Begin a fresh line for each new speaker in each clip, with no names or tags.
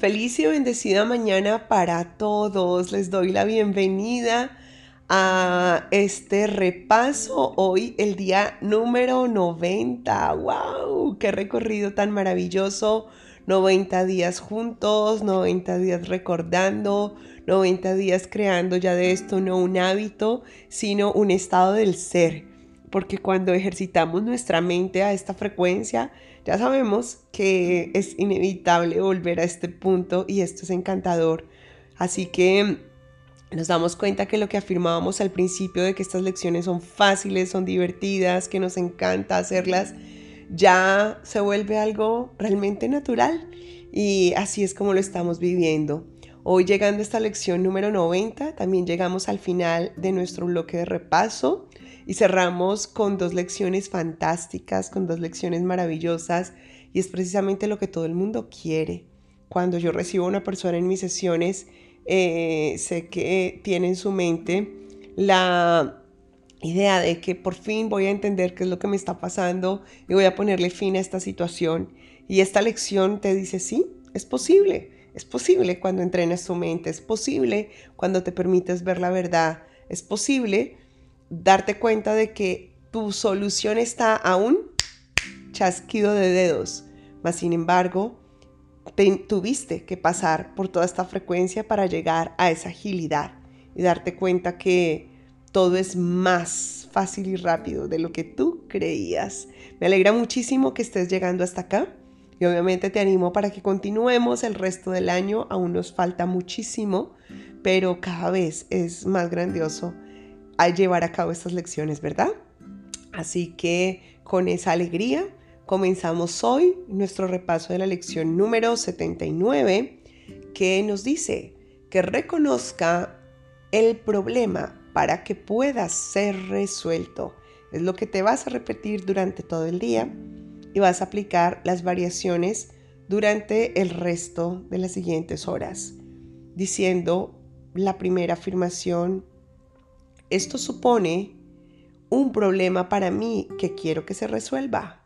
Feliz y bendecida mañana para todos. Les doy la bienvenida a este repaso. Hoy el día número 90. ¡Wow! ¡Qué recorrido tan maravilloso! 90 días juntos, 90 días recordando, 90 días creando ya de esto no un hábito, sino un estado del ser. Porque cuando ejercitamos nuestra mente a esta frecuencia, ya sabemos que es inevitable volver a este punto y esto es encantador. Así que nos damos cuenta que lo que afirmábamos al principio de que estas lecciones son fáciles, son divertidas, que nos encanta hacerlas, ya se vuelve algo realmente natural y así es como lo estamos viviendo. Hoy llegando a esta lección número 90, también llegamos al final de nuestro bloque de repaso y cerramos con dos lecciones fantásticas, con dos lecciones maravillosas y es precisamente lo que todo el mundo quiere. Cuando yo recibo a una persona en mis sesiones, eh, sé que tiene en su mente la idea de que por fin voy a entender qué es lo que me está pasando y voy a ponerle fin a esta situación. Y esta lección te dice, sí, es posible. Es posible cuando entrenas tu mente, es posible cuando te permites ver la verdad, es posible darte cuenta de que tu solución está a un chasquido de dedos. Mas, sin embargo, tuviste que pasar por toda esta frecuencia para llegar a esa agilidad y darte cuenta que todo es más fácil y rápido de lo que tú creías. Me alegra muchísimo que estés llegando hasta acá y obviamente te animo para que continuemos el resto del año. Aún nos falta muchísimo, pero cada vez es más grandioso a llevar a cabo estas lecciones, ¿verdad? Así que con esa alegría comenzamos hoy nuestro repaso de la lección número 79 que nos dice que reconozca el problema para que pueda ser resuelto. Es lo que te vas a repetir durante todo el día y vas a aplicar las variaciones durante el resto de las siguientes horas, diciendo la primera afirmación esto supone un problema para mí que quiero que se resuelva.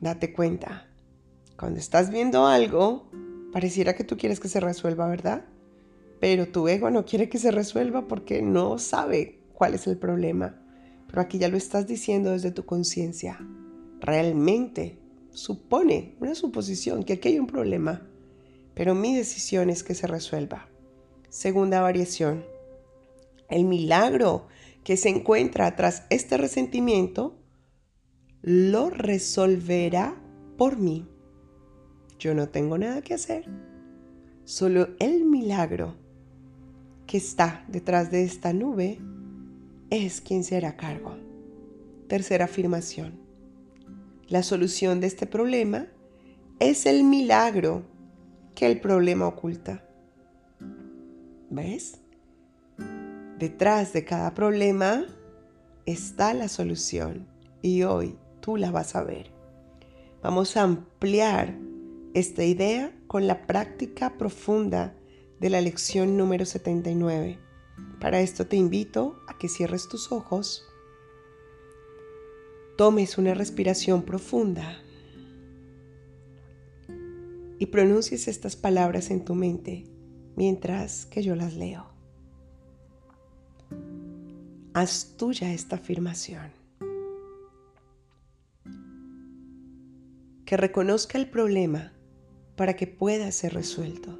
Date cuenta, cuando estás viendo algo, pareciera que tú quieres que se resuelva, ¿verdad? Pero tu ego no quiere que se resuelva porque no sabe cuál es el problema. Pero aquí ya lo estás diciendo desde tu conciencia. Realmente supone una suposición que aquí hay un problema, pero mi decisión es que se resuelva. Segunda variación el milagro que se encuentra tras este resentimiento lo resolverá por mí. Yo no tengo nada que hacer. Solo el milagro que está detrás de esta nube es quien se hará cargo. Tercera afirmación. La solución de este problema es el milagro que el problema oculta. ¿Ves? Detrás de cada problema está la solución y hoy tú la vas a ver. Vamos a ampliar esta idea con la práctica profunda de la lección número 79. Para esto te invito a que cierres tus ojos, tomes una respiración profunda y pronuncies estas palabras en tu mente mientras que yo las leo. Haz tuya esta afirmación. Que reconozca el problema para que pueda ser resuelto.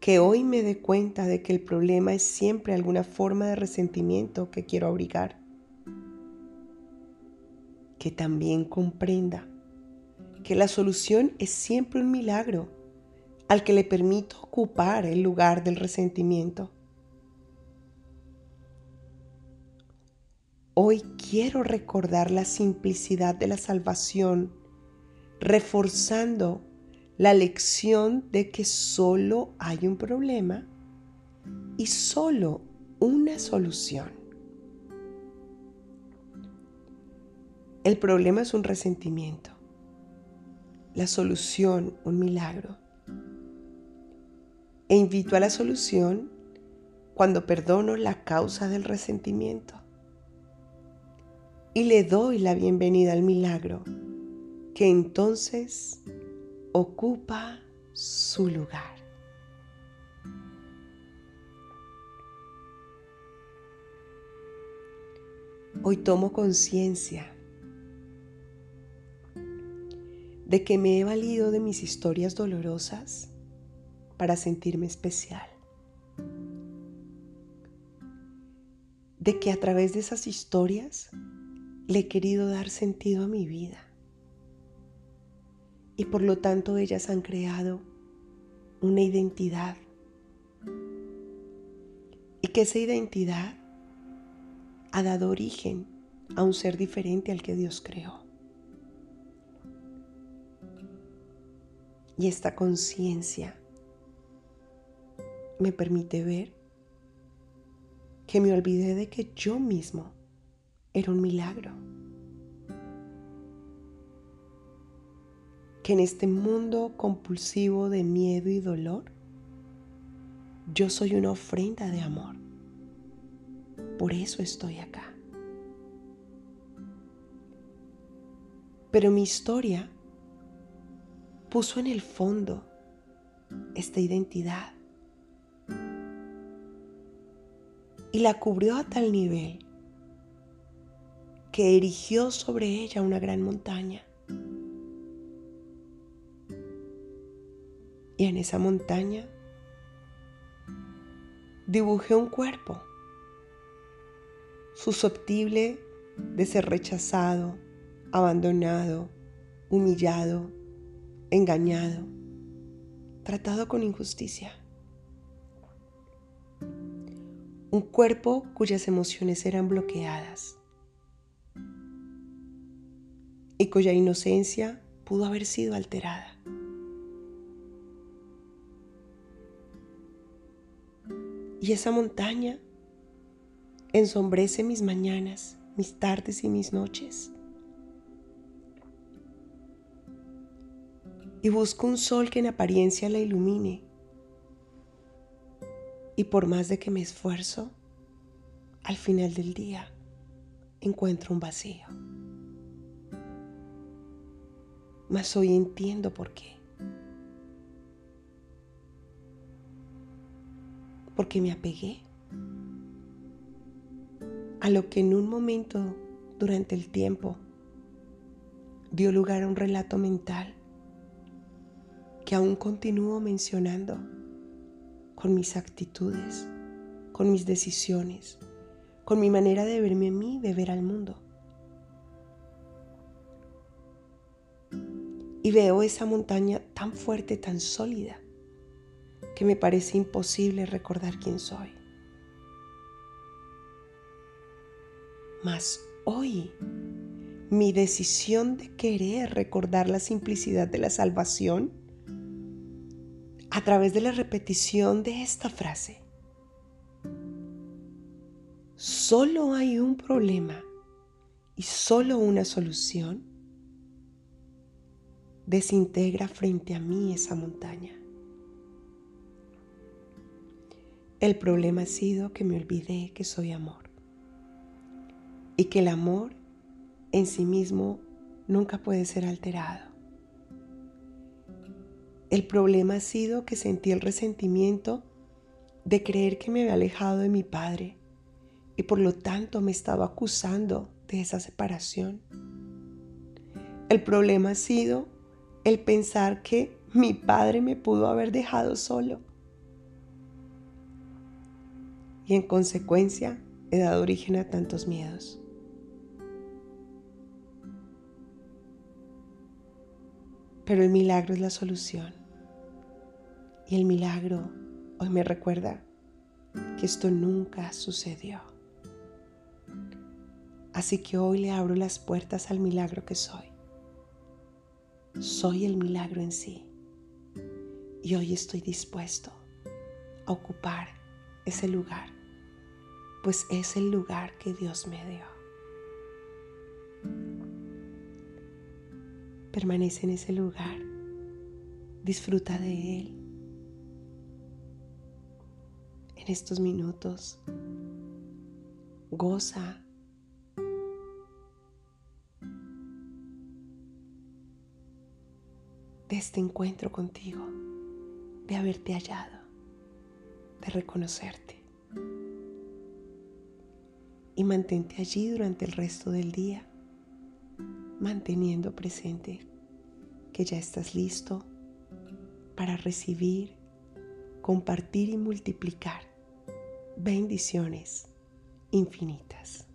Que hoy me dé cuenta de que el problema es siempre alguna forma de resentimiento que quiero abrigar. Que también comprenda que la solución es siempre un milagro al que le permito ocupar el lugar del resentimiento. Hoy quiero recordar la simplicidad de la salvación, reforzando la lección de que solo hay un problema y solo una solución. El problema es un resentimiento, la solución un milagro e invito a la solución cuando perdono la causa del resentimiento y le doy la bienvenida al milagro que entonces ocupa su lugar. Hoy tomo conciencia de que me he valido de mis historias dolorosas para sentirme especial. De que a través de esas historias le he querido dar sentido a mi vida. Y por lo tanto ellas han creado una identidad. Y que esa identidad ha dado origen a un ser diferente al que Dios creó. Y esta conciencia me permite ver que me olvidé de que yo mismo era un milagro. Que en este mundo compulsivo de miedo y dolor, yo soy una ofrenda de amor. Por eso estoy acá. Pero mi historia puso en el fondo esta identidad y la cubrió a tal nivel que erigió sobre ella una gran montaña. Y en esa montaña dibujé un cuerpo susceptible de ser rechazado, abandonado, humillado, engañado, tratado con injusticia. Un cuerpo cuyas emociones eran bloqueadas y cuya inocencia pudo haber sido alterada. Y esa montaña ensombrece mis mañanas, mis tardes y mis noches. y busco un sol que en apariencia la ilumine. Y por más de que me esfuerzo, al final del día encuentro un vacío. Mas hoy entiendo por qué. Porque me apegué a lo que en un momento durante el tiempo dio lugar a un relato mental que aún continúo mencionando con mis actitudes, con mis decisiones, con mi manera de verme a mí, de ver al mundo. Y veo esa montaña tan fuerte, tan sólida, que me parece imposible recordar quién soy. Mas hoy mi decisión de querer recordar la simplicidad de la salvación a través de la repetición de esta frase. Solo hay un problema y solo una solución. Desintegra frente a mí esa montaña. El problema ha sido que me olvidé que soy amor y que el amor en sí mismo nunca puede ser alterado. El problema ha sido que sentí el resentimiento de creer que me había alejado de mi padre y por lo tanto me estaba acusando de esa separación. El problema ha sido el pensar que mi padre me pudo haber dejado solo. Y en consecuencia he dado origen a tantos miedos. Pero el milagro es la solución. Y el milagro hoy me recuerda que esto nunca sucedió. Así que hoy le abro las puertas al milagro que soy. Soy el milagro en sí. Y hoy estoy dispuesto a ocupar ese lugar, pues es el lugar que Dios me dio. Permanece en ese lugar, disfruta de él en estos minutos. Goza. de este encuentro contigo, de haberte hallado, de reconocerte. Y mantente allí durante el resto del día, manteniendo presente que ya estás listo para recibir, compartir y multiplicar bendiciones infinitas.